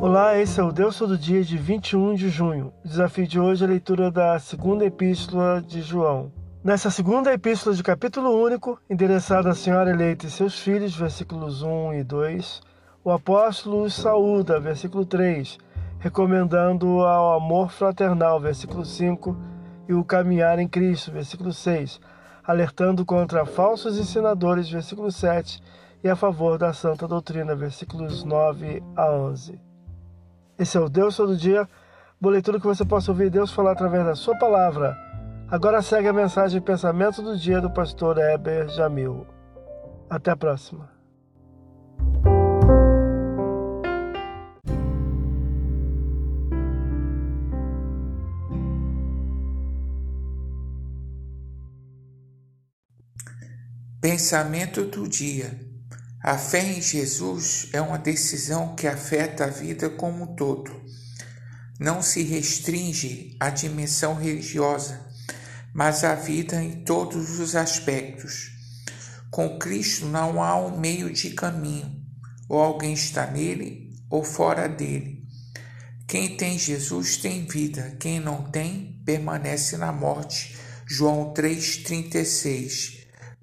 Olá, esse é o Deus Todo Dia de 21 de junho. O desafio de hoje é a leitura da segunda epístola de João. Nessa segunda epístola de capítulo único, endereçada à Senhora eleita e seus filhos, versículos 1 e 2, o apóstolo os saúda, versículo 3, recomendando ao amor fraternal, versículo 5, e o caminhar em Cristo, versículo 6, alertando contra falsos ensinadores, versículo 7, e a favor da santa doutrina, versículos 9 a 11. Esse é o Deus Todo Dia, boa leitura que você possa ouvir Deus falar através da sua palavra. Agora segue a mensagem e pensamento do dia do pastor Heber Jamil. Até a próxima. Pensamento do dia. A fé em Jesus é uma decisão que afeta a vida como um todo. Não se restringe à dimensão religiosa, mas à vida em todos os aspectos. Com Cristo não há um meio de caminho, ou alguém está nele ou fora dele. Quem tem Jesus tem vida, quem não tem permanece na morte. João 3,36